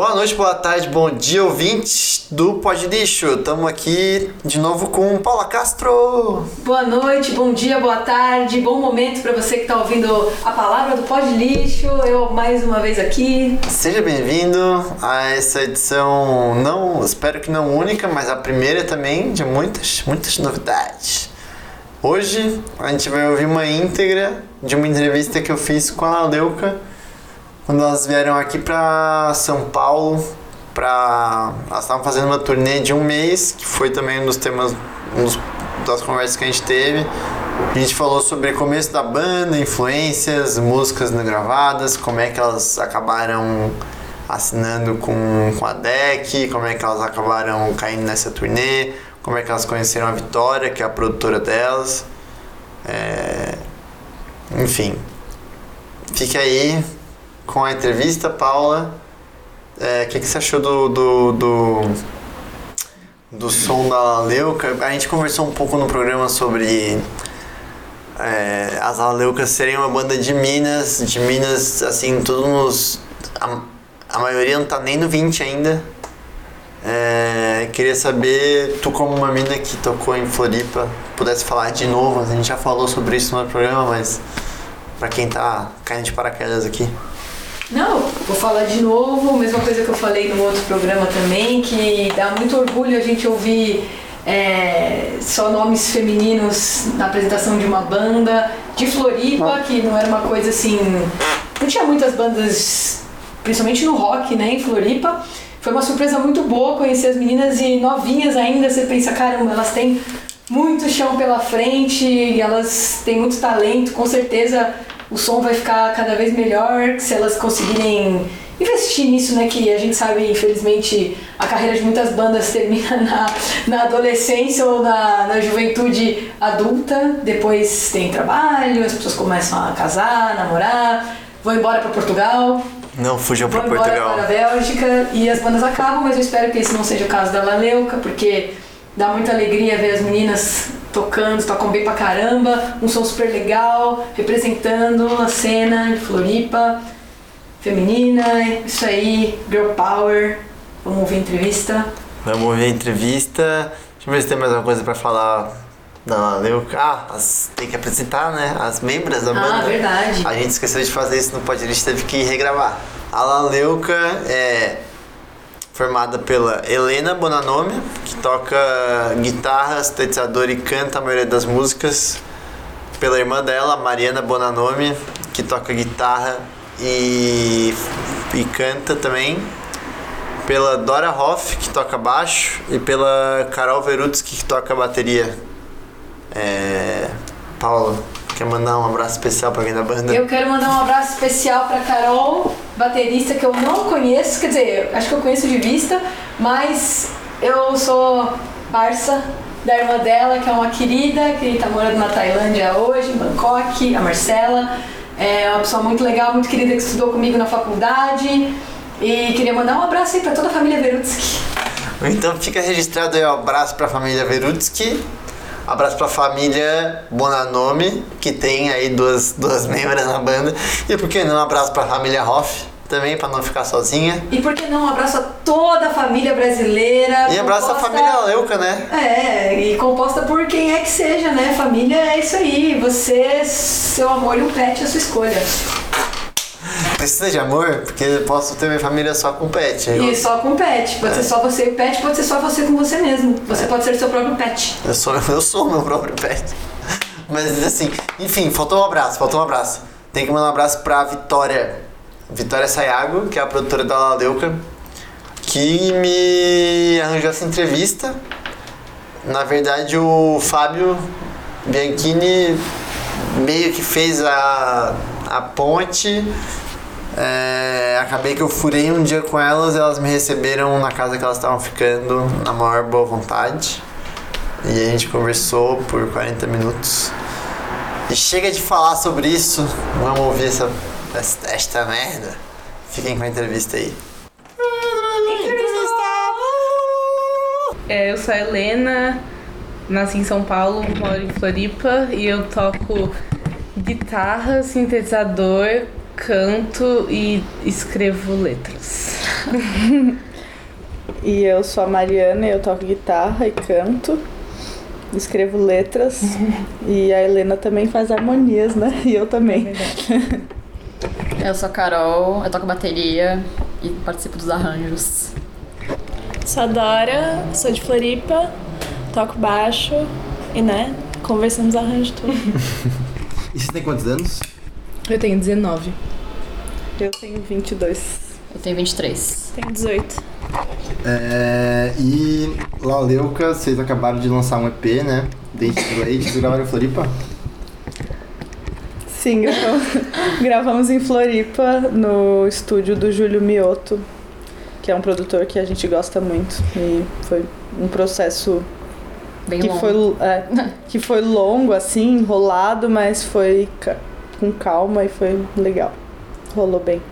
Boa noite, boa tarde, bom dia, ouvintes do Pod Lixo. Estamos aqui de novo com Paula Castro. Boa noite, bom dia, boa tarde, bom momento para você que está ouvindo a palavra do Pod Lixo. Eu mais uma vez aqui. Seja bem-vindo a essa edição, não, espero que não única, mas a primeira também de muitas, muitas novidades. Hoje a gente vai ouvir uma íntegra de uma entrevista que eu fiz com a Leuca quando elas vieram aqui para São Paulo, para elas estavam fazendo uma turnê de um mês, que foi também um dos temas, um dos, das conversas que a gente teve. A gente falou sobre o começo da banda, influências, músicas gravadas, como é que elas acabaram assinando com, com a DEC, como é que elas acabaram caindo nessa turnê, como é que elas conheceram a Vitória, que é a produtora delas. É... Enfim, fique aí com a entrevista, Paula. O é, que, que você achou do, do, do, do som da Leuca? A gente conversou um pouco no programa sobre é, as Aleucas serem uma banda de Minas, de Minas, assim, tudo nos. A, a maioria não tá nem no 20 ainda. É, queria saber, tu como uma mina que tocou em Floripa, pudesse falar de novo, a gente já falou sobre isso no programa, mas para quem tá caindo de paraquedas aqui. Não, vou falar de novo, mesma coisa que eu falei no outro programa também, que dá muito orgulho a gente ouvir é, só nomes femininos na apresentação de uma banda de Floripa, que não era uma coisa assim. Não tinha muitas bandas, principalmente no rock, né, em Floripa. Foi uma surpresa muito boa conhecer as meninas e novinhas ainda. Você pensa, caramba, elas têm muito chão pela frente, elas têm muito talento, com certeza o som vai ficar cada vez melhor se elas conseguirem investir nisso, né? Que a gente sabe, infelizmente, a carreira de muitas bandas termina na, na adolescência ou na, na juventude adulta. Depois tem trabalho, as pessoas começam a casar, namorar, vão embora para Portugal. Não fujam para Portugal. para a Bélgica e as bandas acabam, mas eu espero que esse não seja o caso da Laleuca, porque dá muita alegria ver as meninas tocando, tocam bem pra caramba, um som super legal, representando a cena de Floripa, feminina, isso aí, girl power. Vamos ouvir a entrevista. Vamos ouvir a entrevista. Deixa eu ver se tem mais alguma coisa pra falar da Leuca. Ah, as, tem que apresentar, né? As membros da ah, banda. Ah, verdade. A gente esqueceu de fazer isso no podcast, teve que regravar. A Laleuca é formada pela Helena Bonanome, que toca guitarra, sintetizador e canta a maioria das músicas. Pela irmã dela, Mariana Bonanome, que toca guitarra e, e canta também. Pela Dora Hoff, que toca baixo. E pela Carol Verutsky, que toca bateria. É... Paulo, Quer mandar um abraço especial pra alguém da banda? Eu quero mandar um abraço especial pra Carol, baterista que eu não conheço, quer dizer, acho que eu conheço de vista, mas eu sou parça da irmã dela, que é uma querida, que tá morando na Tailândia hoje, em Bangkok, a Marcela. É uma pessoa muito legal, muito querida que estudou comigo na faculdade. E queria mandar um abraço aí pra toda a família Verutsky. Então fica registrado aí um abraço pra família Verutsky. Abraço pra família Bonanome, que tem aí duas, duas membros na banda. E por que não um abraço pra família Hoff? Também, pra não ficar sozinha. E por que não um abraço a toda a família brasileira? E abraço composta... a família Leuca, né? É, e composta por quem é que seja, né? Família é isso aí. Você, seu amor e um pet, é a sua escolha. Precisa de amor? Porque eu posso ter minha família só com pet. Eu... E só com pet. Pode é. ser só você e pet, pode ser só você com você mesmo. Você é. pode ser seu próprio pet. Eu sou, eu sou meu próprio pet. Mas assim, enfim, faltou um abraço, faltou um abraço. Tem que mandar um abraço pra Vitória. Vitória Sayago, que é a produtora da Laleuca, que me arranjou essa entrevista. Na verdade, o Fábio Bianchini meio que fez a, a ponte é, acabei que eu furei um dia com elas, elas me receberam na casa que elas estavam ficando, na maior boa vontade. E a gente conversou por 40 minutos. E chega de falar sobre isso, vamos ouvir essa, esta, esta merda. Fiquem com a entrevista aí. É, eu sou a Helena, nasci em São Paulo, moro em Floripa e eu toco guitarra, sintetizador, canto e escrevo letras. E eu sou a Mariana, eu toco guitarra e canto. Escrevo letras. e a Helena também faz harmonias, né? E eu também. Eu sou a Carol, eu toco bateria e participo dos arranjos. Sou a Dora, sou de Floripa, toco baixo e, né, conversamos arranjo tudo. E você tem quantos anos? Eu tenho 19. Eu tenho 22. Eu tenho 23. Tenho 18. É, e Laleuca, vocês acabaram de lançar um EP, né? Dente do Leite, vocês gravaram em Floripa? Sim, gravamos, gravamos em Floripa, no estúdio do Júlio Mioto, que é um produtor que a gente gosta muito. E foi um processo Bem que longo. foi, é, que foi longo, assim, enrolado, mas foi ca- com calma e foi legal. Rolou bem.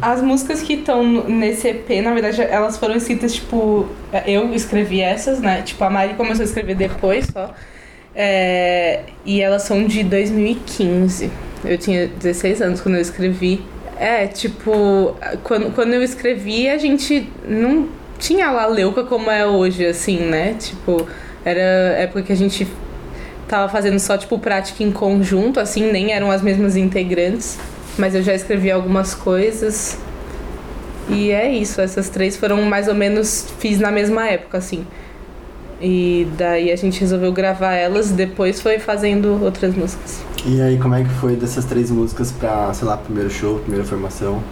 As músicas que estão nesse EP, na verdade, elas foram escritas, tipo. Eu escrevi essas, né? Tipo, a Mari começou a escrever depois só. É, e elas são de 2015. Eu tinha 16 anos quando eu escrevi. É, tipo, quando, quando eu escrevi, a gente não tinha lá Leuca como é hoje, assim, né? Tipo, era época que a gente tava fazendo só, tipo, prática em conjunto, assim, nem eram as mesmas integrantes. Mas eu já escrevi algumas coisas. E é isso, essas três foram mais ou menos fiz na mesma época, assim. E daí a gente resolveu gravar elas, depois foi fazendo outras músicas. E aí, como é que foi dessas três músicas pra, sei lá, primeiro show, primeira formação?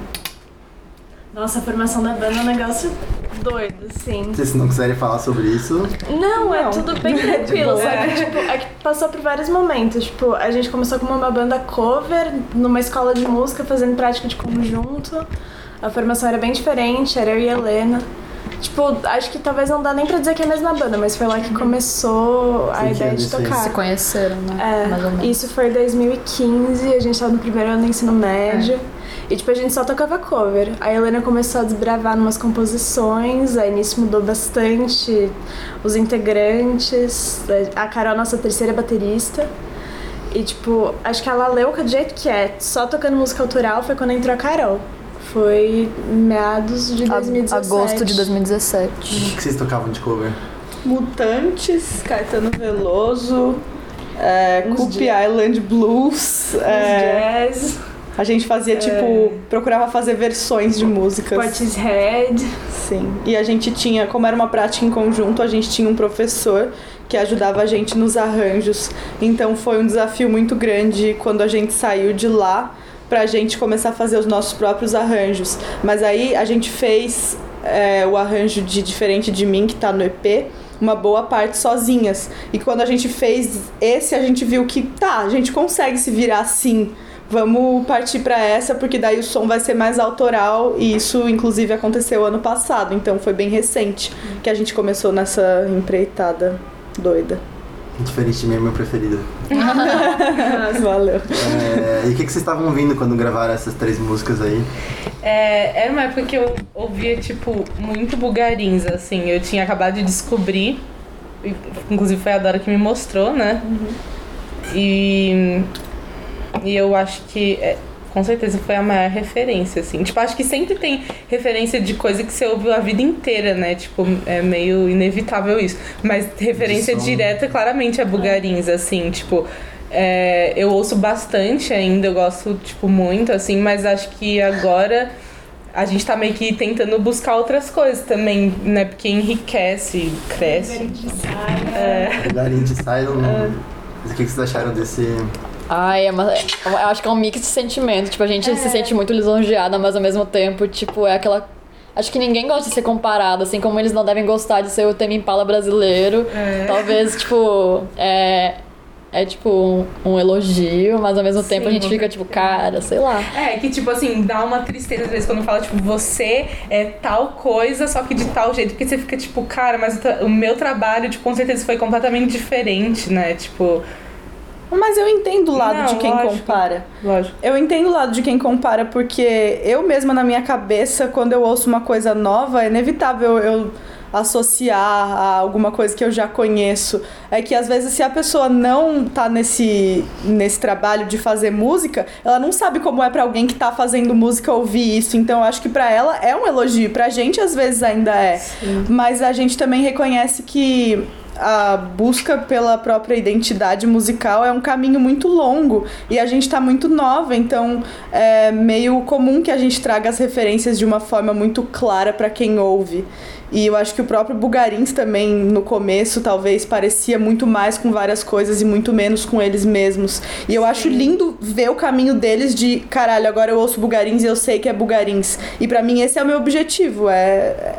Nossa, a formação da banda é um negócio doido, assim. Se vocês não quiserem falar sobre isso, Não, é Não. tudo bem tranquilo, que, tipo, é que passou por vários momentos. Tipo, a gente começou como uma banda cover, numa escola de música, fazendo prática de conjunto. A formação era bem diferente, era eu e a Helena. Tipo, acho que talvez não dá nem pra dizer que é a mesma banda, mas foi lá que começou a Sim, ideia é de tocar. Se conheceram, né? Mais ou É, menos. isso foi em 2015, a gente tava no primeiro ano do ensino médio. E tipo, a gente só tocava cover. A Helena começou a desbravar numas composições, aí nisso mudou bastante os integrantes. A Carol, nossa terceira baterista. E tipo, acho que a Laleuca, do jeito que é, só tocando música autoral, foi quando entrou a Carol. Foi meados de 2017. Agosto de 2017. o que vocês tocavam de cover? Mutantes, Caetano Veloso, é, Coop. Island Blues. é, Jazz, a gente fazia, tipo, procurava fazer versões de músicas. Portishead. Sim. E a gente tinha, como era uma prática em conjunto, a gente tinha um professor que ajudava a gente nos arranjos. Então foi um desafio muito grande quando a gente saiu de lá pra gente começar a fazer os nossos próprios arranjos. Mas aí a gente fez é, o arranjo de Diferente de Mim, que tá no EP, uma boa parte sozinhas. E quando a gente fez esse, a gente viu que tá, a gente consegue se virar assim. Vamos partir pra essa, porque daí o som vai ser mais autoral e isso inclusive aconteceu ano passado, então foi bem recente que a gente começou nessa empreitada doida. Diferente de mim, é meu preferido. Valeu. É, e o que, que vocês estavam ouvindo quando gravaram essas três músicas aí? É, era uma época que eu ouvia, tipo, muito bugarins, assim. Eu tinha acabado de descobrir, inclusive foi a Dora que me mostrou, né? E, e eu acho que, é, com certeza, foi a maior referência, assim. Tipo, acho que sempre tem referência de coisa que você ouviu a vida inteira, né? Tipo, é meio inevitável isso. Mas referência direta, claramente, é bugarins, assim. Tipo, é, eu ouço bastante ainda, eu gosto, tipo, muito, assim. Mas acho que agora a gente tá meio que tentando buscar outras coisas também, né? Porque enriquece, cresce. Garim de Silent. O que, que vocês acharam desse. Ai, é uma, eu acho que é um mix de sentimento. Tipo, a gente se sente muito lisonjeada, mas ao mesmo tempo, tipo, é aquela. Acho que ninguém gosta de ser comparado, assim como eles não devem gostar de ser o Temi Impala brasileiro. Talvez, tipo, é. É tipo um, um elogio, mas ao mesmo tempo a Sim, gente fica tipo, cara, sei lá. É, que tipo assim, dá uma tristeza às vezes quando fala, tipo, você é tal coisa, só que de tal jeito, porque você fica tipo, cara, mas o, o meu trabalho, tipo, com certeza foi completamente diferente, né? Tipo, Mas eu entendo o lado Não, de quem lógico. compara. lógico. Eu entendo o lado de quem compara, porque eu mesma na minha cabeça, quando eu ouço uma coisa nova, é inevitável eu associar a alguma coisa que eu já conheço. É que às vezes se a pessoa não tá nesse, nesse trabalho de fazer música, ela não sabe como é pra alguém que tá fazendo música ouvir isso. Então eu acho que pra ela é um elogio. Pra gente às vezes ainda é. Mas a gente também reconhece que a busca pela própria identidade musical é um caminho muito longo e a gente está muito nova, então é meio comum que a gente traga as referências de uma forma muito clara para quem ouve. E eu acho que o próprio Bugarins também, no começo, talvez parecia muito mais com várias coisas e muito menos com eles mesmos. E eu acho lindo ver o caminho deles de, caralho, agora eu ouço Bugarins e eu sei que é Bugarins. E para mim esse é o meu objetivo, é,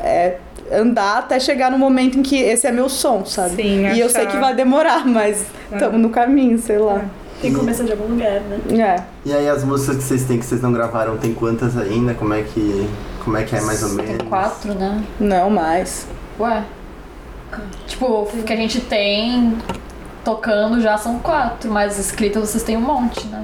é andar até chegar no momento em que esse é meu som, sabe? Sim, e eu achar- sei que vai demorar, mas estamos no caminho, sei lá. Tem que começar de algum lugar, né? É. E aí as músicas que vocês têm que vocês não gravaram, tem quantas ainda? Como é que. Como é que é mais ou menos? Tem quatro, né? Não mais. Ué. Tipo, o que a gente tem tocando já são quatro, mas escritas vocês têm um monte, né?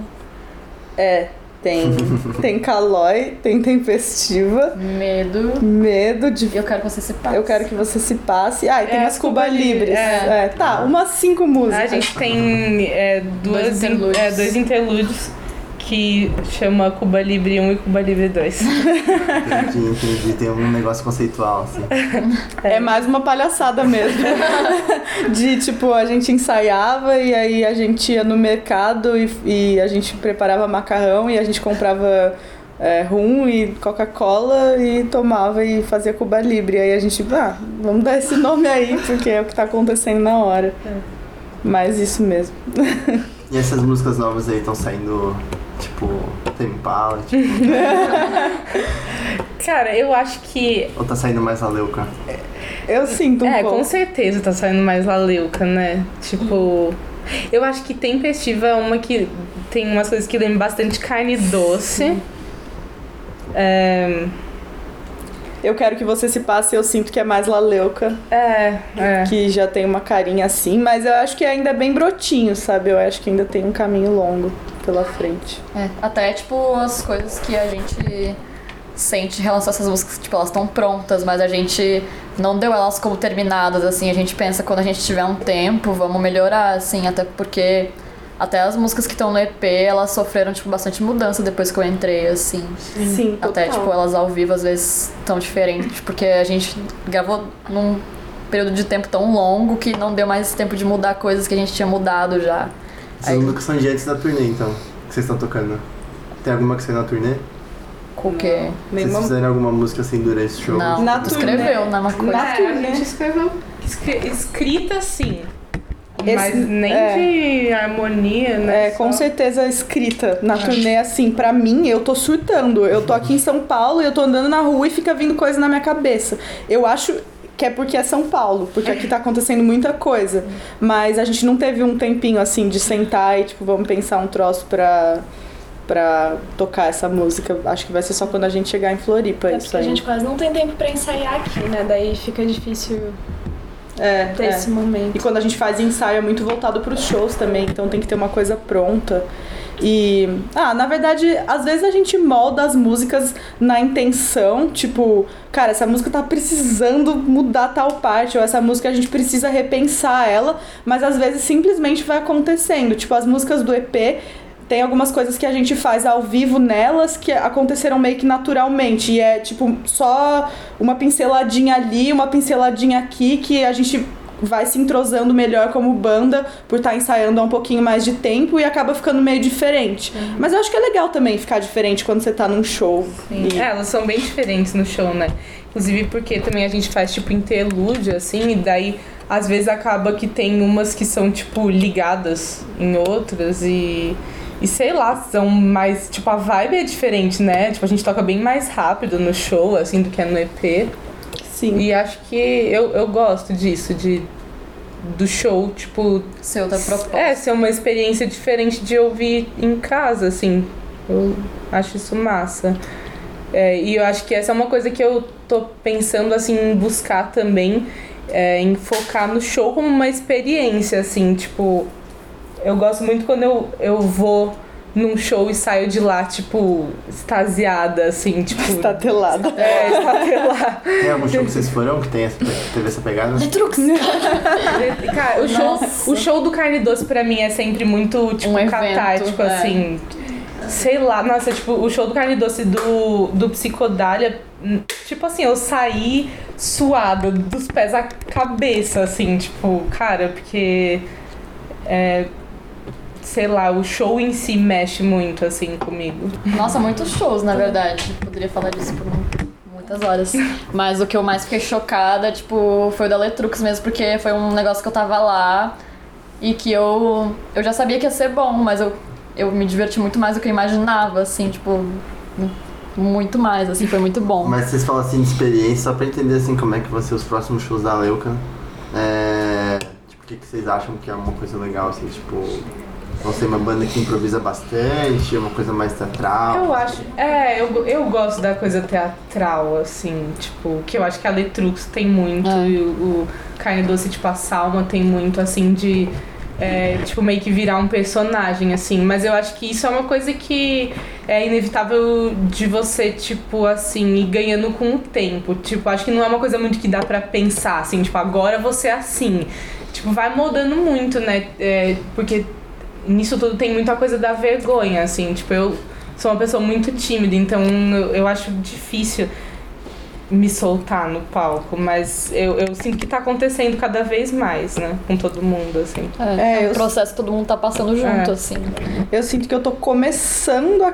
É. Tem, tem Calói, tem Tempestiva, Medo. Medo de. Eu quero que você se passe. Eu quero que você se passe. Ah, e tem É, as Cuba Cuba Libre, Libres. é. É, tá, umas cinco músicas. A gente tem é, duas Dois interlúdios. é, dois interlúdios que chama Cuba Libre 1 e Cuba Libre 2. Entendi, entendi. Tem um negócio conceitual, assim. É mais uma palhaçada mesmo. De tipo, a gente ensaiava e aí a gente ia no mercado e, e a gente preparava macarrão e a gente comprava é, rum e Coca-Cola e tomava e fazia Cuba Libre. Aí a gente, ah, vamos dar esse nome aí, porque é o que tá acontecendo na hora. Mas isso mesmo. E essas músicas novas aí estão saindo, tipo, tem Impala, tipo, Cara, eu acho que. ou tá saindo mais a Leuca? Eu sinto um é, pouco. com certeza tá saindo mais Laleuca, né? Tipo. Eu acho que Tempestiva é uma que tem umas coisas que lembram bastante carne doce. É, Eu quero que você se passe, eu sinto que é mais Laleuca, é, é. que já tem uma carinha assim, mas eu acho que ainda é bem brotinho, sabe? Eu acho que ainda tem um caminho longo pela frente. É, até, tipo, as coisas que a gente sente em relação a essas músicas, tipo, elas estão prontas, mas a gente não deu elas como terminadas, assim. A gente pensa, quando a gente tiver um tempo, vamos melhorar, assim, até porque até as músicas que estão no EP, elas sofreram, tipo, bastante mudança depois que eu entrei, assim. Sim, Até, total. tipo, elas ao vivo às vezes tão diferentes, porque a gente gravou num período de tempo tão longo que não deu mais tempo de mudar coisas que a gente tinha mudado já. Essas Aí- músicas são de antes da turnê, então, que vocês estão tocando. Tem alguma que saiu na turnê? Com o quê? Vocês Nenhuma... fizeram alguma música assim durante esse show? Não, Na escreveu, né? Uma coisa. Na É, a turnê. gente escreveu escri- escrita sim. Esse- mas nem é. de harmonia, né? É, com Só- certeza escrita na turnê, assim, pra mim, eu tô surtando. Eu tô aqui em São Paulo e eu tô andando na rua e fica vindo coisa na minha cabeça. Eu acho que é porque é São Paulo, porque aqui tá acontecendo muita coisa. Mas a gente não teve um tempinho, assim, de sentar e, tipo, vamos pensar um troço pra, pra tocar essa música. Acho que vai ser só quando a gente chegar em Floripa, É isso porque a aí. gente quase não tem tempo pra ensaiar aqui, né? Daí fica difícil É, ter é. esse momento. E quando a gente faz ensaio é muito voltado pros shows também, então tem que ter uma coisa pronta. E, ah, na verdade, às vezes a gente molda as músicas na intenção, tipo, cara, essa música tá precisando mudar tal parte, ou essa música a gente precisa repensar ela, mas às vezes simplesmente vai acontecendo. Tipo, as músicas do EP tem algumas coisas que a gente faz ao vivo nelas que aconteceram meio que naturalmente. E é tipo só uma pinceladinha ali, uma pinceladinha aqui que a gente vai se entrosando melhor como banda por estar ensaiando há um pouquinho mais de tempo e acaba ficando meio diferente. Mas eu acho que é legal também ficar diferente quando você tá num show. Sim. E- É, elas são bem diferentes no show, né? Inclusive porque também a gente faz tipo interlúdio, assim, e daí às vezes acaba que tem umas que são, tipo, ligadas em outras e. E sei lá, são mais. Tipo, a vibe é diferente, né? Tipo, a gente toca bem mais rápido no show, assim, do que é no EP. Sim. E acho que eu, eu gosto disso, de. Do show, tipo, Ser outra proposta. é, ser uma experiência diferente de ouvir em casa, assim. Eu acho isso massa. É, e eu acho que essa é uma coisa que eu tô pensando, assim, em buscar também, é, em focar no show como uma experiência, assim, tipo... Eu gosto muito quando eu, eu vou num show e saio de lá, tipo, extasiada, assim, tipo. Tá telada. É, estatelada. Tem algum show que vocês foram que tem essa, que teve essa pegada? Cara, o show, o show do Carne Doce pra mim é sempre muito, tipo, Um evento, catártico, é. assim. Sei lá, nossa, tipo, o show do Carne Doce do, do Psicodália, tipo assim, eu saí suada dos pés à cabeça, assim, tipo, cara, porque. É, sei lá, o show em si mexe muito, assim, comigo. Nossa, muitos shows, na verdade. Poderia falar disso por muitas horas. Mas o que eu mais fiquei chocada, tipo, foi o da Letrux mesmo, porque foi um negócio que eu tava lá e que eu, eu já sabia que ia ser bom, mas eu, eu me diverti muito mais do que eu imaginava, assim, tipo, muito mais, assim, foi muito bom. Mas vocês falam assim de experiência, só pra entender assim como é que vão ser os próximos shows da Leuca. É, tipo, o que, que vocês acham que é uma coisa legal, assim, tipo. Não sei, uma banda que improvisa bastante, uma coisa mais teatral. Eu acho. É, eu, eu gosto da coisa teatral, assim, tipo, que eu acho que a Letrux tem muito, É. e o, o Carne Doce, tipo, a Salma tem muito, assim, de. é, tipo, meio que virar um personagem, assim. Mas eu acho que isso é uma coisa que é inevitável de você, tipo, assim, ir ganhando com o tempo. Tipo, acho que não é uma coisa muito que dá pra pensar, assim, tipo, agora você é assim. Tipo, vai mudando muito, né? É, porque nisso tudo tem muita coisa da vergonha, assim. Tipo, eu sou uma pessoa muito tímida, então eu, eu acho difícil me soltar no palco, mas eu, eu sinto que tá acontecendo cada vez mais, né? Com todo mundo, assim. É, É, é eu- um processo que todo mundo tá passando junto, É. assim. Eu sinto que eu tô começando a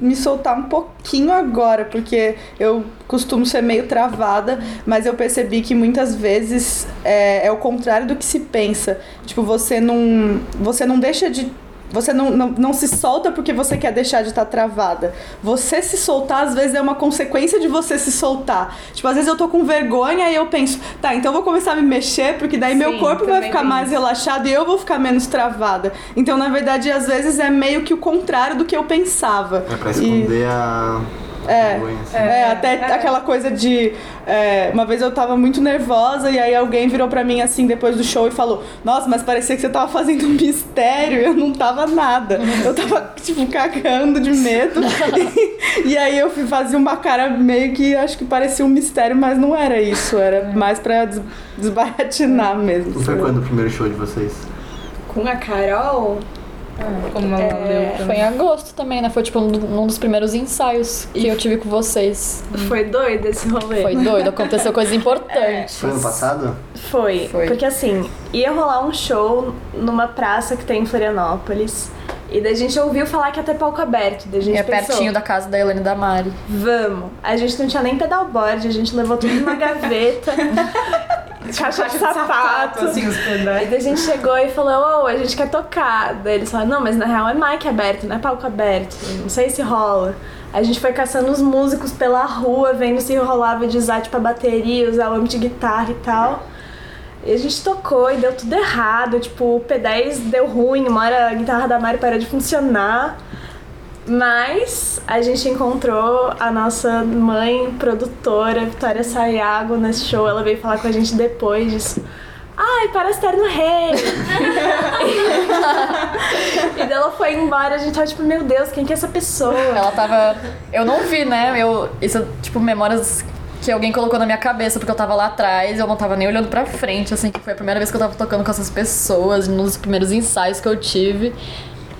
me soltar um pouquinho agora, porque eu costumo ser meio travada, mas eu percebi que muitas vezes é, é o contrário do que se pensa. Tipo, você não, você não deixa de. Você não, não, não se solta porque você quer deixar de estar travada. Você se soltar, às vezes, é uma consequência de você se soltar. Tipo, às vezes eu tô com vergonha e eu penso, tá, então eu vou começar a me mexer, porque daí meu Sim, corpo vai ficar mais isso. relaxado e eu vou ficar menos travada. Então, na verdade, às vezes é meio que o contrário do que eu pensava. É pra E- esconder a. É. assim. É, até é. aquela coisa de. é, uma vez eu tava muito nervosa e aí alguém virou pra mim assim depois do show e falou: Nossa, mas parecia que você tava fazendo um mistério. Eu não tava nada. Eu tava, tipo, cagando de medo. e, e aí eu fui fazer uma cara meio que acho que parecia um mistério, mas não era isso. Era mais pra des desbaratinar mesmo. Foi quando o primeiro show de vocês? Com a Carol, Como ela leu. Foi em agosto também, né? Foi tipo um, um dos primeiros ensaios que eu tive com vocês. foi doido esse rolê. Foi doido, aconteceu coisa importante. Foi ano passado? Foi. Foi. Porque assim, ia rolar um show numa praça que tem em Florianópolis. E daí a gente ouviu falar que ia ter palco aberto. Daí a gente É pensou, pertinho da casa da Helena e da Mari. Vamos. A gente não tinha nem pedalboard, a gente levou tudo numa gaveta. caixa de sapato. assim, os pedais. daí a gente chegou e falou, ô, a gente quer tocar. Daí eles falaram, não, mas na real é mic aberto, não é palco aberto. Não sei se rola. A gente foi caçando os músicos pela rua, vendo se rolava de usar tipo a bateria, usar o amp de guitarra e tal. E a gente tocou e deu tudo errado. Tipo, o P10 deu ruim, uma hora a guitarra da Mari parou de funcionar. Mas a gente encontrou a nossa mãe produtora, Vitória Sayago, nesse show. Ela veio falar com a gente depois disso. Ai, parece estar no rei! e daí ela foi embora, a gente tava tipo, meu Deus, quem que é essa pessoa? Ela tava. Eu não vi, né? Eu, isso, tipo, memórias que alguém colocou na minha cabeça, porque eu tava lá atrás, eu não tava nem olhando pra frente, assim, que foi a primeira vez que eu tava tocando com essas pessoas, nos primeiros ensaios que eu tive.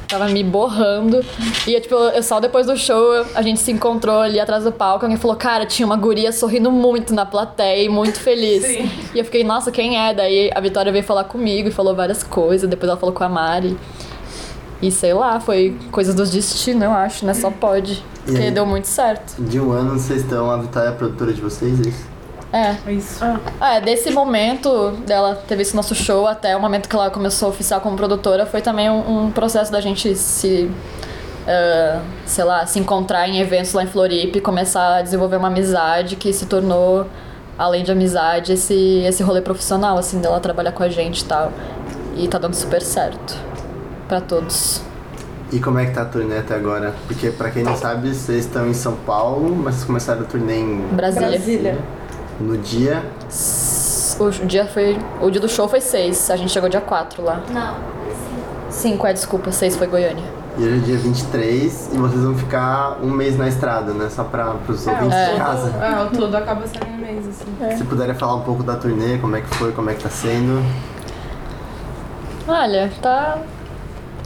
Tava me borrando. E, tipo, eu só depois do show, a gente se encontrou ali atrás do palco. Alguém falou, cara, tinha uma guria sorrindo muito na plateia e muito feliz. Sim. E eu fiquei, nossa, quem é? Daí a Vitória veio falar comigo e falou várias coisas. Depois ela falou com a Mari. E sei lá, foi coisas do destino, eu acho, né? Só pode. E Porque aí? deu muito certo. De um ano vocês estão, a Vitória é a produtora de vocês, é isso? É. Isso. É, desse momento dela ter visto nosso show até o momento que ela começou a oficiar como produtora, foi também um, um processo da gente se. ah, sei lá, se encontrar em eventos lá em Floripa e começar a desenvolver uma amizade que se tornou, além de amizade, esse, esse rolê profissional, assim, dela trabalhar com a gente e tal. E tá dando super certo. Pra todos. E como é que tá a turnê até agora? Porque pra quem não sabe, vocês estão em São Paulo, mas vocês começaram a turnê em Brasília. Brasília. no dia. O dia foi. O dia do show foi 6, a gente chegou dia 4 lá. Não. 5, é, desculpa, 6 foi Goiânia. E hoje é dia 23 e vocês vão ficar um mês na estrada, né? Só para os ouvintes é. de casa. É, o todo acaba sendo um mês, assim. Se puderem falar um pouco da turnê, como é que foi, como é que tá sendo. Olha, tá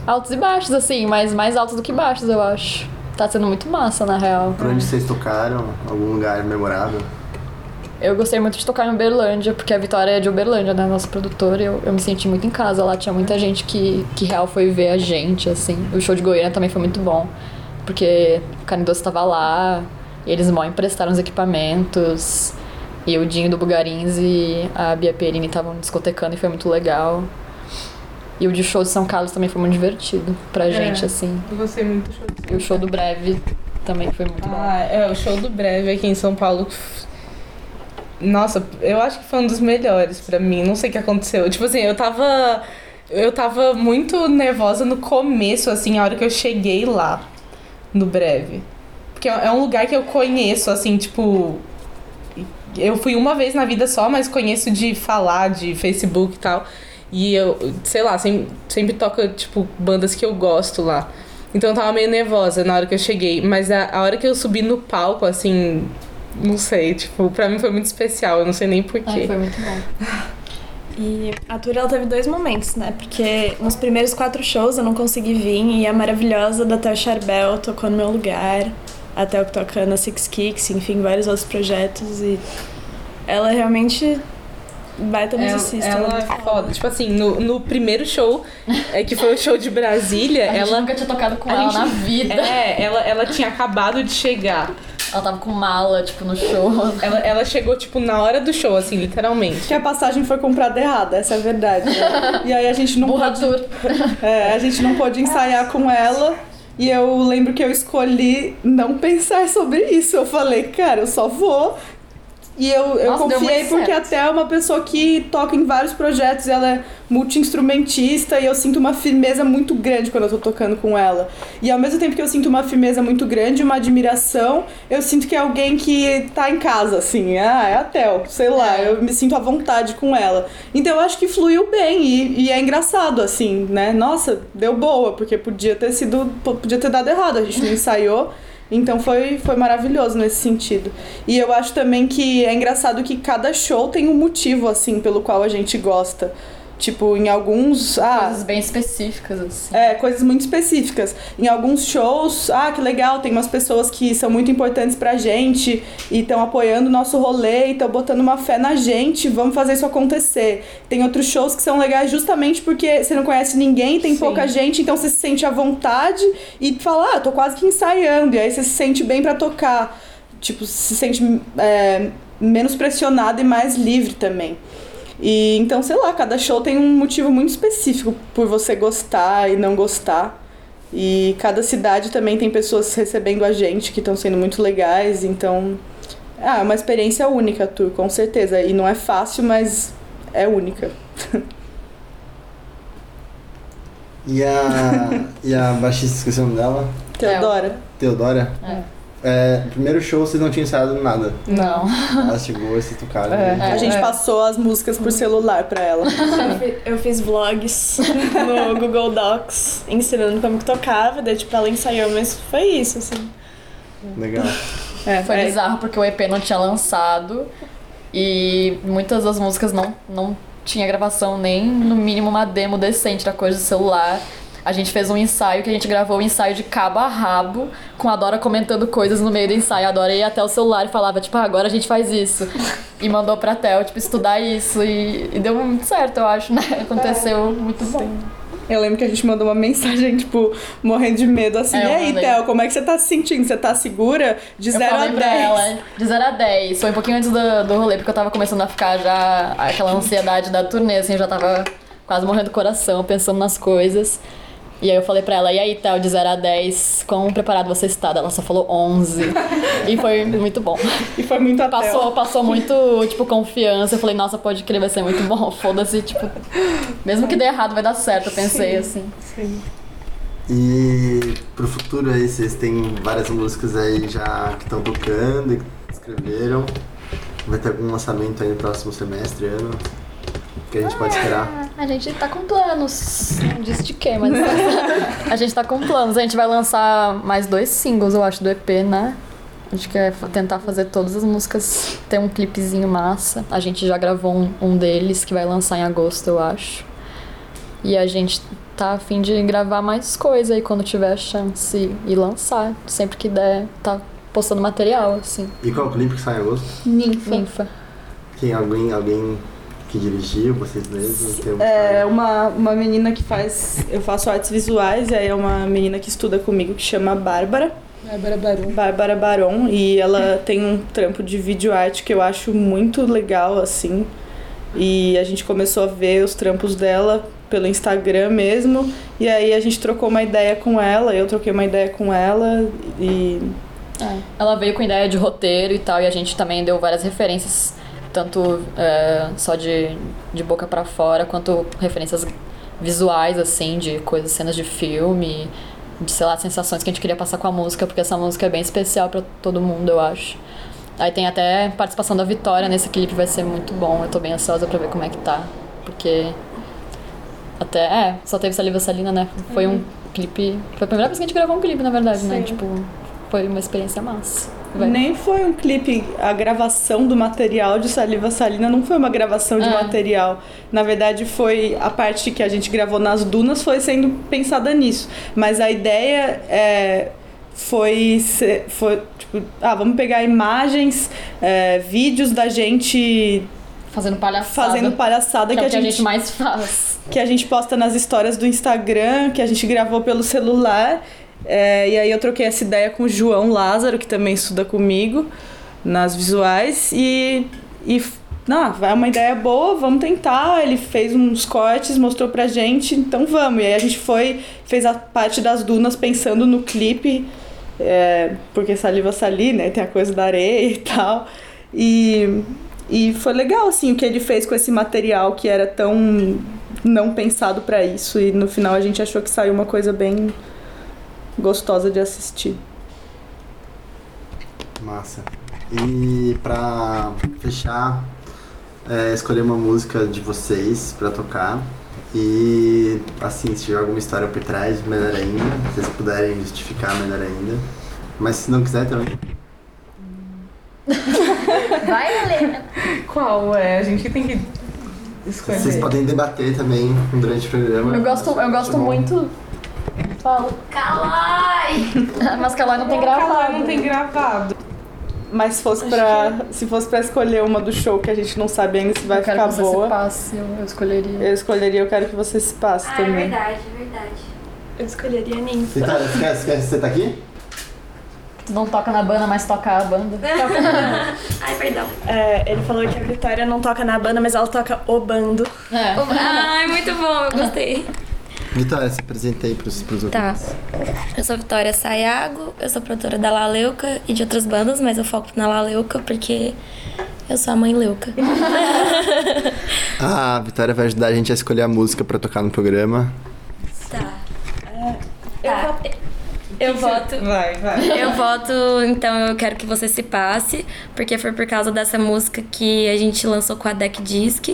altos e baixos, assim, mas mais altos do que baixos, eu acho. Tá sendo muito massa, na real. Por onde vocês tocaram? Algum lugar memorável? Eu gostei muito de tocar em Uberlândia, porque a Vitória é de Uberlândia, né? Nossa produtora. Eu, eu me senti muito em casa lá. Tinha muita gente que, que real foi ver a gente, assim. O show de Goiânia também foi muito bom, porque o Carne Doce tava lá, eles mal emprestaram os equipamentos. E o Dinho do Bugarins e a Bia Perini estavam discotecando e foi muito legal. E o de show de São Carlos também foi muito divertido pra gente, assim. Eu gostei muito do show. E o show do Breve também foi muito bom. Ah, é, o show do Breve aqui em São Paulo. Nossa, eu acho que foi um dos melhores pra mim. Não sei o que aconteceu. Tipo assim, eu tava. Eu tava muito nervosa no começo, assim, a hora que eu cheguei lá, no Breve. Porque é um lugar que eu conheço, assim, tipo. Eu fui uma vez na vida só, mas conheço de falar, de Facebook e tal. E eu, sei lá, sempre, sempre toca, tipo, bandas que eu gosto lá. Então eu tava meio nervosa na hora que eu cheguei. Mas a, a hora que eu subi no palco, assim, não sei, tipo, pra mim foi muito especial, eu não sei nem porquê. Ai, foi muito bom. E a tour ela teve dois momentos, né? Porque nos primeiros quatro shows eu não consegui vir e a maravilhosa da Theo Charbel tocou no meu lugar. A Theo que toca na Six Kicks, enfim, vários outros projetos. E ela realmente baita musicista. ela ela é foda. Tipo assim, no, no primeiro show, é, que foi o show de Brasília, A gente ela. nunca tinha tocado com a ela gente- na vida. É, ela, ela tinha acabado de chegar. Ela tava com mala, tipo, no show. Ela, ela chegou, tipo, na hora do show, assim, literalmente. Que a passagem foi comprada errada, essa é a verdade. né? E aí a gente não Burra pôde, tour. é, a gente não pôde ensaiar com ela. E eu lembro que eu escolhi não pensar sobre isso. Eu falei, cara, eu só vou. E eu, eu Nossa, confiei porque certo. até é uma pessoa que toca em vários projetos, ela é multi-instrumentista e eu sinto uma firmeza muito grande quando eu tô tocando com ela. E ao mesmo tempo que eu sinto uma firmeza muito grande, uma admiração, eu sinto que é alguém que tá em casa, assim. Ah, é a Tel, sei lá, É. eu me sinto à vontade com ela. Então eu acho que fluiu bem e, e é engraçado, assim, né? Nossa, deu boa, porque podia ter sido. podia ter dado errado, a gente não ensaiou. Então foi, foi maravilhoso nesse sentido. E eu acho também que é engraçado que cada show tem um motivo, assim, pelo qual a gente gosta. Tipo, em alguns. Ah, Coisas bem específicas, assim. é, coisas muito específicas. Em alguns shows, ah, que legal, tem umas pessoas que são muito importantes pra gente e estão apoiando o nosso rolê e estão botando uma fé na gente, vamos fazer isso acontecer. Tem outros shows que são legais justamente porque você não conhece ninguém, tem Sim. pouca gente, então você se sente à vontade e fala, ah, tô quase que ensaiando, e aí você se sente bem pra tocar. Tipo, se sente é, menos pressionado e mais livre também. E então, sei lá, cada show tem um motivo muito específico por você gostar e não gostar. E cada cidade também tem pessoas recebendo a gente que estão sendo muito legais, então ah, é uma experiência única a tour, com certeza. E não é fácil, mas é única. E a. e a baixista, esqueci o nome dela? Teodora. Teodora? É. É, no primeiro show vocês não tinham ensaiado nada. Não. Ela chegou e vocês tocaram. É. e- a gente é. passou as músicas por celular pra ela. Eu fi- Eu fiz vlogs no Google Docs ensinando como que tocava, daí tipo ela ensaiou, mas foi isso, assim. Legal. É, Foi é, bizarro porque o EP não tinha lançado e muitas das músicas não, não tinha gravação nem no mínimo uma demo decente da coisa do celular. A gente fez um ensaio que a gente gravou o ensaio de cabo a rabo, com a Dora comentando coisas no meio do ensaio. A Dora ia até o celular e falava, tipo, ah, agora a gente faz isso. E mandou pra Tel, tipo, estudar isso. E, e deu muito certo, eu acho, né? Aconteceu muito bom. Eu lembro que a gente mandou uma mensagem, tipo, morrendo de medo, assim. É, e aí. Theo, como é que você tá se sentindo? Você tá segura? De Eu 0 a falei 10. pra ela, de 0 a 10. Foi um pouquinho antes do, do rolê, porque eu tava começando a ficar já aquela ansiedade da turnê, assim, eu já tava quase morrendo do coração, pensando nas coisas. E aí eu falei pra ela, e aí, Théo, de 0 a 10, quão preparado você está? Ela só falou 11. e foi muito bom. E foi muito a Passou, passou muito, tipo, confiança. Eu falei, nossa, pode crer, vai ser muito bom. Foda-se, tipo, mesmo que dê errado, vai dar certo, eu pensei, assim. Sim. E pro futuro aí, vocês têm várias músicas aí já que estão tocando e que escreveram. Vai ter algum lançamento aí no próximo semestre, ano? Que a gente pode esperar? A gente tá com planos. Não disse de quê, mas a gente tá com planos. A gente vai lançar mais dois singles, eu acho, do EP, né? A gente quer tentar fazer todas as músicas, ter um clipezinho massa. A gente já gravou um, um deles que vai lançar em agosto, eu acho. E a gente tá a fim de gravar mais coisa aí quando tiver a chance e lançar. Sempre que der, tá postando material, assim. E qual é o clipe que sai em agosto? Ninfa. Ninfa. Quem, alguém, alguém que dirigiu, vocês mesmos? Tem um É uma, uma menina que faz. Eu faço artes visuais, e aí é uma menina que estuda comigo que chama Bárbara. Bárbara Barum. Bárbara Baron. E ela tem um trampo de vídeo arte que eu acho muito legal, assim. E a gente começou a ver os trampos dela pelo Instagram mesmo. E aí a gente trocou uma ideia com ela, eu troquei uma ideia com ela e. Ela veio com ideia de roteiro e tal, e a gente também deu várias referências, tanto é, só de, de boca pra fora, quanto referências visuais, assim, de coisas, cenas de filme, de, sei lá, sensações que a gente queria passar com a música, porque essa música é bem especial pra todo mundo, eu acho. Aí tem até participação da Vitória nesse clipe, vai ser muito bom, eu tô bem ansiosa pra ver como é que tá, porque até, é, só teve Saliva Salina, né? Foi um clipe, foi a primeira vez que a gente gravou um clipe, na verdade, né? Sim. Tipo, foi uma experiência massa. Vai. Nem foi um clipe, a gravação do material de Saliva Salina não foi uma gravação de É. material. Na verdade, foi a parte que a gente gravou nas dunas foi sendo pensada nisso. Mas a ideia é, foi, foi tipo, ah, vamos pegar imagens, é, vídeos da gente Fazendo palhaçada. fazendo palhaçada que, que, é que a gente, mais faz. que a gente posta nas histórias do Instagram, que a gente gravou pelo celular. É, e aí eu troquei essa ideia com o João Lázaro, que também estuda comigo nas visuais. E, e não, vai uma ideia boa, vamos tentar. Ele fez uns cortes, mostrou pra gente, então vamos. E aí a gente foi, fez a parte das dunas pensando no clipe, é, porque saliva sali, né? Tem a coisa da areia e tal. E, e foi legal, assim, o que ele fez com esse material que era tão não pensado pra isso. E no final a gente achou que saiu uma coisa bem gostosa de assistir. Massa. E pra fechar, é, escolher uma música de vocês pra tocar. E assim, se tiver alguma história por trás, melhor ainda. Se vocês puderem justificar, melhor ainda. Mas se não quiser também. Vai, Helena. Qual é? A gente tem que escolher. Vocês podem debater também durante o programa. Eu gosto, eu gosto Tá muito. Fala. Calai! Mas Calai não tem gravado. não tem gravado. Mas se fosse pra, se fosse pra escolher uma do show que a gente não sabe ainda se vai eu quero ficar que você boa, se passe, eu, eu escolheria. eu escolheria Eu Quero Que Você Se Passe Ah, é também. verdade, é verdade. Eu escolheria Ninfa. Você, tá, você, quer, você, tá aqui? Tu não toca na banda, mas toca a banda. Ai, perdão. É, ele falou que a Vitória não toca na banda, mas ela toca o bando. É. Ai, muito bom, eu gostei. Vitória, se apresenta aí pros, pros Tá. Eu sou Vitória Sayago, eu sou produtora da Laleuca e de outras bandas, mas eu foco na Laleuca porque eu sou a mãe Leuca. Ah, a Vitória vai ajudar a gente a escolher a música pra tocar no programa. Tá. Tá. Eu voto. Vai, vai. Eu voto, então eu quero que você se passe, porque foi por causa dessa música que a gente lançou com a Deck Disc,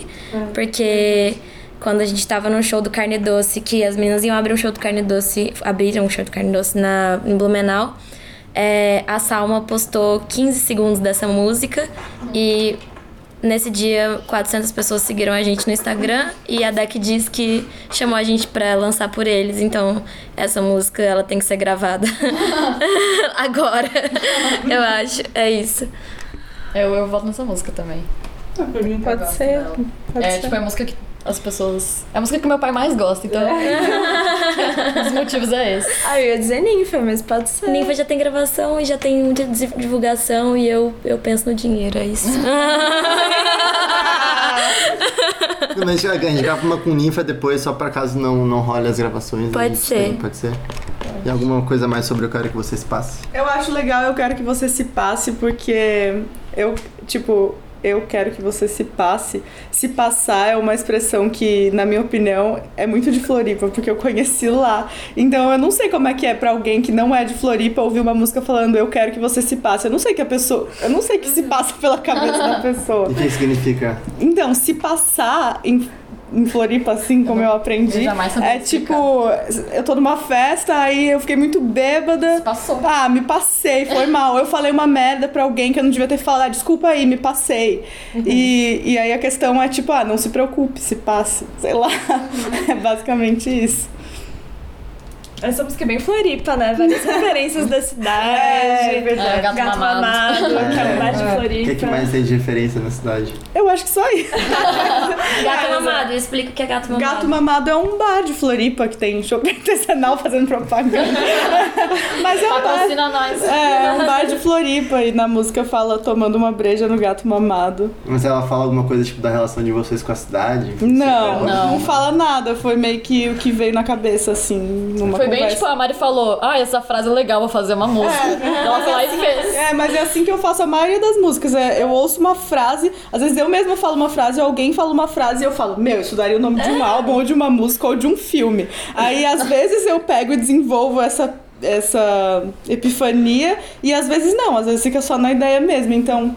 porque quando a gente tava no show do Carne Doce, que as meninas iam abrir um show do Carne Doce, abriram um show do Carne Doce na, em Blumenau, é, a Salma postou 15 segundos dessa música e nesse dia 400 pessoas seguiram a gente no Instagram e a Deck diz que chamou a gente pra lançar por eles, então essa música ela tem que ser gravada agora, eu acho, é isso. Eu, eu voto nessa música também. Mim pode ser. Pode é, ser. tipo, é a música que as pessoas. É a música que meu pai mais gosta, então. um dos motivos é esse. Ah, eu ia dizer Ninfa, mas pode ser. Ninfa já tem gravação e já tem muita divulgação e eu, eu penso no dinheiro, é isso. Mas a gente grava uma com ninfa depois, só pra caso não, não role as gravações. Pode ser. tem, pode ser. E alguma coisa mais sobre eu quero que vocês passem? Eu acho legal, eu quero que você se passe, porque eu, tipo, eu quero que você se passe. Se passar é uma expressão que, na minha opinião, é muito de Floripa, porque eu conheci lá. Então eu não sei como é que é pra alguém que não é de Floripa ouvir uma música falando eu quero que você se passe. Eu não sei que a pessoa. Eu não sei que se passa pela cabeça da pessoa. E o que significa? Então, se passar em, em Floripa, assim como eu aprendi, eu jamais sabia é tipo, eu tô numa festa, aí eu fiquei muito bêbada. Se passou. Ah, me passei, foi mal. Eu falei uma merda pra alguém que eu não devia ter falado. Ah, desculpa aí, me passei. E, e aí a questão é tipo, ah, não se preocupe, se passe. Sei lá. É basicamente isso. Essa música é bem Floripa, né? Várias referências da cidade. É, verdade. É, gato mamado. que é um bar de O Floripa. que, que mais tem de referência na cidade? Eu acho que só isso. Gato mamado, explica o que é gato mamado. Gato Mamado é um bar de Floripa que tem show artesanal fazendo propaganda. Mas é um bar. Nós. É, é um bar de Floripa e na música fala tomando uma breja no gato mamado. Mas ela fala alguma coisa tipo da relação de vocês com a cidade? Não, Você- não, fala nada. Foi meio que o que veio na cabeça, assim, numa Foi bem tipo, a Mari falou, ah, essa frase é legal, vou fazer uma música. Ela foi lá e fez. É, mas é assim que eu faço a maioria das músicas. É, eu ouço uma frase, às vezes eu mesma falo uma frase, ou alguém fala uma frase e eu falo, meu, isso daria o nome de um álbum, ou de uma música, ou de um filme. Aí, às vezes, eu pego e desenvolvo essa, essa epifania, e às vezes não, às vezes fica só na ideia mesmo. Então,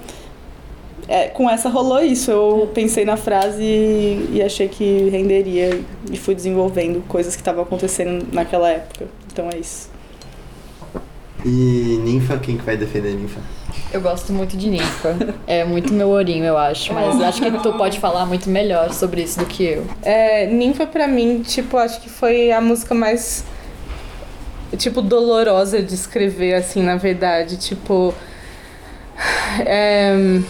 é, com essa rolou isso. Eu pensei na frase e, e achei que renderia, e fui desenvolvendo coisas que estavam acontecendo naquela época. Então é isso. E Ninfa, quem que vai defender Ninfa? Eu gosto muito de Ninfa. É muito meu ourinho, eu acho. Mas acho que tu pode falar muito melhor sobre isso do que eu. É, Ninfa pra mim, tipo, acho que foi a música mais tipo dolorosa de escrever assim, na verdade, tipo é,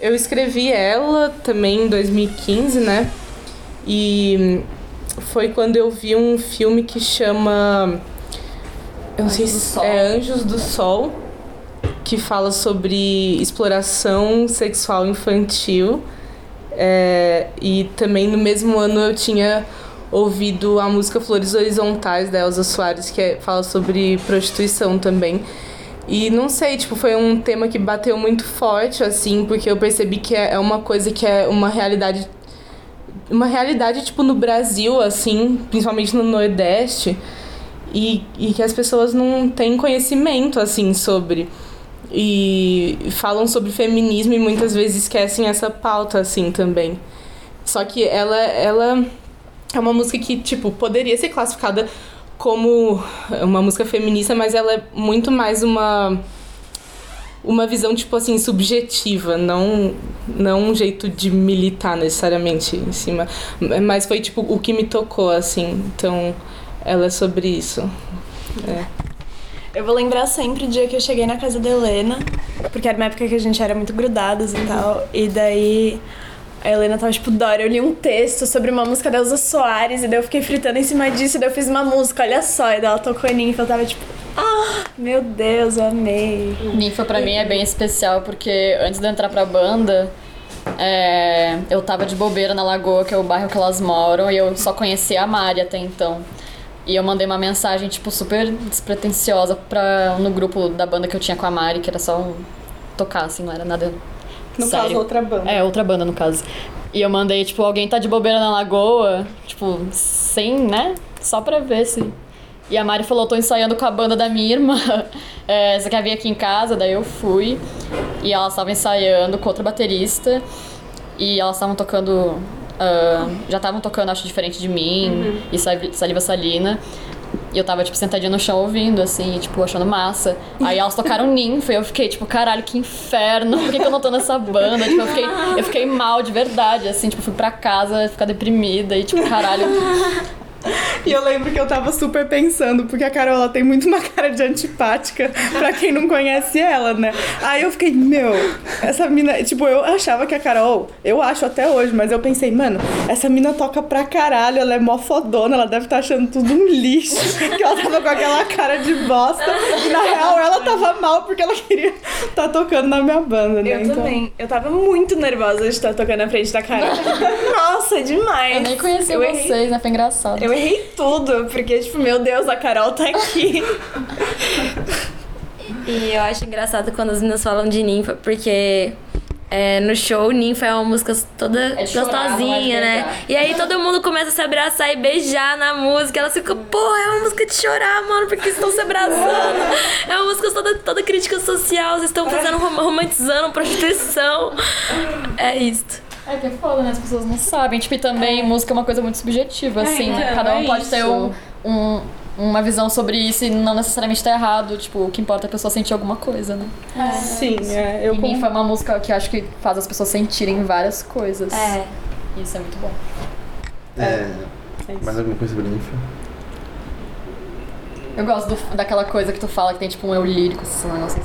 eu escrevi ela também em 2015, né? E foi quando eu vi um filme que chama eu não sei Anjos do se Sol. é Anjos do Sol, que fala sobre exploração sexual infantil. É, e também no mesmo ano eu tinha ouvido a música Flores Horizontais da Elza Soares, que é- fala sobre prostituição também. E não sei, tipo, foi um tema que bateu muito forte, assim, porque eu percebi que é é uma coisa que é uma realidade. Uma realidade, tipo, no Brasil, assim, principalmente no Nordeste, e, e que as pessoas não têm conhecimento, assim, sobre e falam sobre feminismo e muitas vezes esquecem essa pauta assim também. Só que ela ela é uma música que tipo poderia ser classificada como uma música feminista, mas ela é muito mais uma uma visão tipo assim subjetiva, não não um jeito de militar necessariamente em cima, mas foi tipo o que me tocou assim. Então, ela é sobre isso. Eu vou lembrar sempre o dia que eu cheguei na casa da Helena, porque era uma época que a gente era muito grudadas e tal. E daí a Helena tava tipo, Dora, eu li um texto sobre uma música da Elza Soares, e daí eu fiquei fritando em cima disso, e daí eu fiz uma música, olha só. E daí ela tocou em Ninfa, eu tava tipo, ah, meu Deus, eu amei. Ninfa pra mim é bem especial porque antes de eu entrar pra banda, é, eu tava de bobeira na Lagoa, que é o bairro que elas moram, e eu só conhecia a Mari até então. E eu mandei uma mensagem, tipo, super despretensiosa pra, no grupo da banda que eu tinha com a Mari, que era só tocar, assim, não era nada No sério. caso, outra banda. É, outra banda, no caso. E eu mandei, tipo, alguém tá de bobeira na lagoa, tipo, sem, né? Só pra ver se. E a Mari falou, tô ensaiando com a banda da minha irmã. É, você quer vir aqui em casa? Daí eu fui. E elas estavam ensaiando com outro baterista. E elas estavam tocando. ah, já estavam tocando, acho, diferente de mim. E Sali- Saliva Salina. E eu tava, tipo, sentadinha no chão ouvindo, assim, tipo, achando massa. Aí elas tocaram ninfa e eu fiquei, tipo, caralho, que inferno. Por que, que eu não tô nessa banda? Tipo, eu fiquei, eu fiquei mal de verdade, assim, tipo, fui pra casa ficar deprimida e, tipo, caralho. E eu lembro que eu tava super pensando, porque a Carol ela tem muito uma cara de antipática pra quem não conhece ela, né? Aí eu fiquei, meu, essa mina. Tipo, eu achava que a Carol, eu acho até hoje, mas eu pensei, mano, essa mina toca pra caralho, ela é mó fodona, ela deve estar achando tudo um lixo, que ela tava com aquela cara de bosta. E na real ela tava mal porque ela queria estar tocando na minha banda, né? Eu Então- também. Eu tava muito nervosa de estar tocando na frente da Carol. Nossa, demais. Eu nem conhecia Eu errei- vocês, né? Foi engraçado. Eu errei tudo, porque, tipo, meu Deus, a Carol tá aqui. E eu acho engraçado quando as meninas falam de ninfa, porque é, no show, Ninfa é uma música toda É é gostosinha, né? beijar. E aí todo mundo começa a se abraçar e beijar na música. Ela fica, porra, é uma música de chorar, mano, porque vocês estão se abraçando. É uma música toda, toda crítica social, vocês estão fazendo rom- romantizando prostituição. É isso. É que é foda, né? As pessoas não sabem. Tipo, e também música é uma coisa muito subjetiva, assim. então, Cada um é pode ter isso. um, um- uma visão sobre isso e não necessariamente tá errado. Tipo, o que importa é a pessoa sentir alguma coisa, né? Sim, é, eu e com- Ninfa é uma música que acho que faz as pessoas sentirem várias coisas. É. Isso é muito bom. É. é isso. Mais alguma coisa sobre Ninfa? Eu gosto do- daquela coisa que tu fala que tem tipo um eu lírico, esses negócios.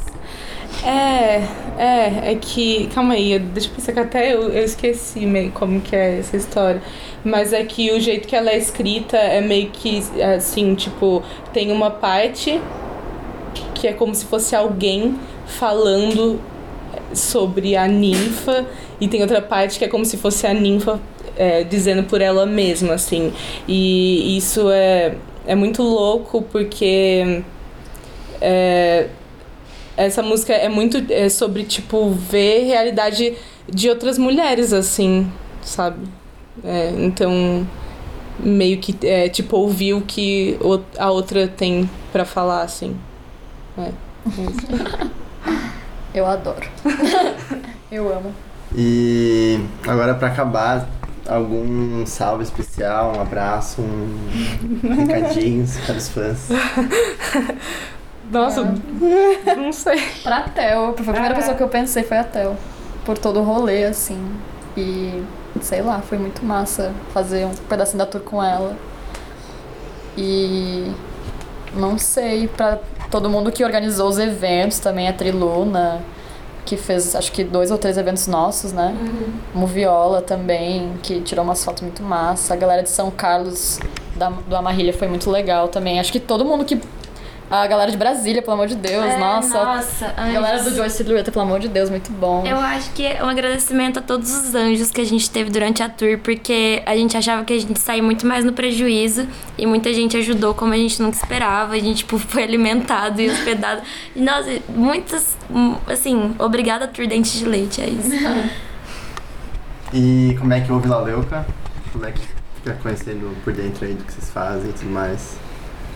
É, é, é que. Calma aí, deixa eu pensar que até eu, eu esqueci meio como que é essa história. Mas é que o jeito que ela é escrita é meio que assim, tipo, tem uma parte que é como se fosse alguém falando sobre a ninfa, e tem outra parte que é como se fosse a ninfa é, dizendo por ela mesma, assim. E isso é, é muito louco porque. É, essa música é muito é, sobre, tipo, ver realidade de outras mulheres, assim, sabe? É, então, meio que, é, tipo, ouvir o que a outra tem pra falar, assim. É, é. Eu adoro. eu amo. E agora pra acabar, algum salve especial, um abraço, um recadinhos para os fãs. Nossa, não sei. Pra Tel. Foi a primeira pessoa que eu pensei foi a Tel. Por todo o rolê, assim. E sei lá, foi muito massa fazer um pedacinho da tour com ela. E não sei, pra todo mundo que organizou os eventos também, a Triluna, que fez acho que dois ou três eventos nossos, né? Moviola também, que tirou umas fotos muito massa. A galera de São Carlos da, do Amarrilha foi muito legal também. Acho que todo mundo que. A galera de Brasília, pelo amor de Deus, É, nossa. Nossa, A galera do Joyce Silhouette, pelo amor de Deus, muito bom. Eu acho que é um agradecimento a todos os anjos que a gente teve durante a tour, porque a gente achava que a gente saía muito mais no prejuízo e muita gente ajudou como a gente nunca esperava. A gente, tipo, foi alimentado e hospedado. E, Nossa, muitas, assim, obrigada tour Dente de Leite, é isso. E como é que ouve La Leuca? Como é que fica conhecendo por dentro aí do que vocês fazem e tudo mais?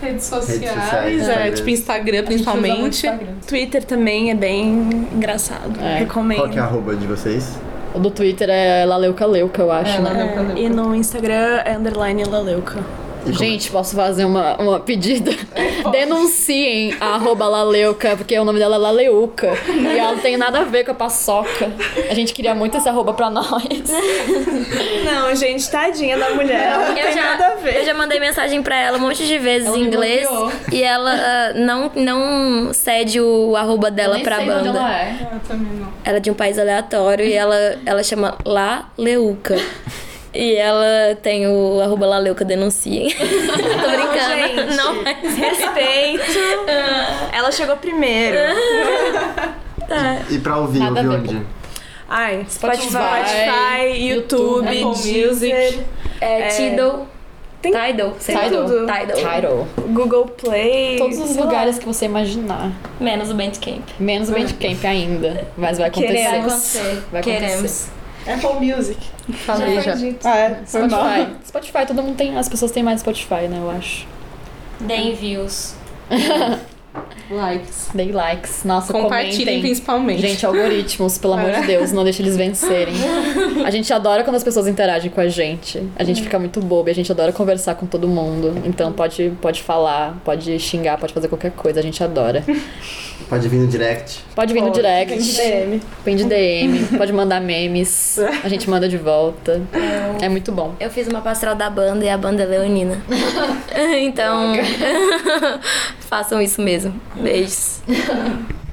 Redes sociais, sociais, é, Instagram. tipo Instagram principalmente. Instagram. Twitter também é bem engraçado. É. Recomendo. Qual que é a arroba de vocês? O do Twitter é Laleuca Leuca, eu acho, né? É, e no Instagram é underline Laleuca. Como- Gente, posso fazer uma, uma pedida? Denunciem a arroba Laleuca, porque o nome dela é Laleuca. E ela não tem nada a ver com a paçoca. A gente queria muito essa arroba pra nós. Não, gente, tadinha da mulher. Ela não Eu tem já, nada a ver. eu já mandei mensagem pra ela um monte de vezes Ela em inglês e ela ah, não, não cede o arroba dela pra sei de onde banda. ela é. Eu também não. Ela é de um país aleatório e ela, ela chama La Leuca. E ela tem o arroba La Leuca, denunciem. Tô brincando. gente. Não, mas... Respeito. Ela chegou primeiro. E pra ouvir, Nada onde? Ai, Spotify, Spotify, YouTube, YouTube, Music. É, Tidal. Tem- Tidal. sei. Tidal. tudo. Tidal. Tidal. Google Play. Todos os lugares que você imaginar. Menos o Bandcamp. Menos o Bandcamp ainda. Mas vai acontecer. Queremos. Vai acontecer. Vai Queremos. Apple Music. Falei já. Ah, é? Foi mal. Spotify. Spotify, todo mundo tem. As pessoas têm mais Spotify, né? Eu acho. Deem views. Likes. Dei likes. Nossa, Compartilhem comentem. principalmente. Gente, algoritmos, pelo amor de Deus, não deixe eles vencerem. A gente adora quando as pessoas interagem com a gente. A gente fica muito bobo e a gente adora conversar com todo mundo. Então pode, pode falar, pode xingar, pode fazer qualquer coisa, a gente adora. Pode vir no direct. Pode vir no direct, DM. vem de DM, pode mandar memes, a gente manda de volta. É muito bom. Eu fiz uma pastoral da banda e a banda é leonina. então, façam isso mesmo. Beijos.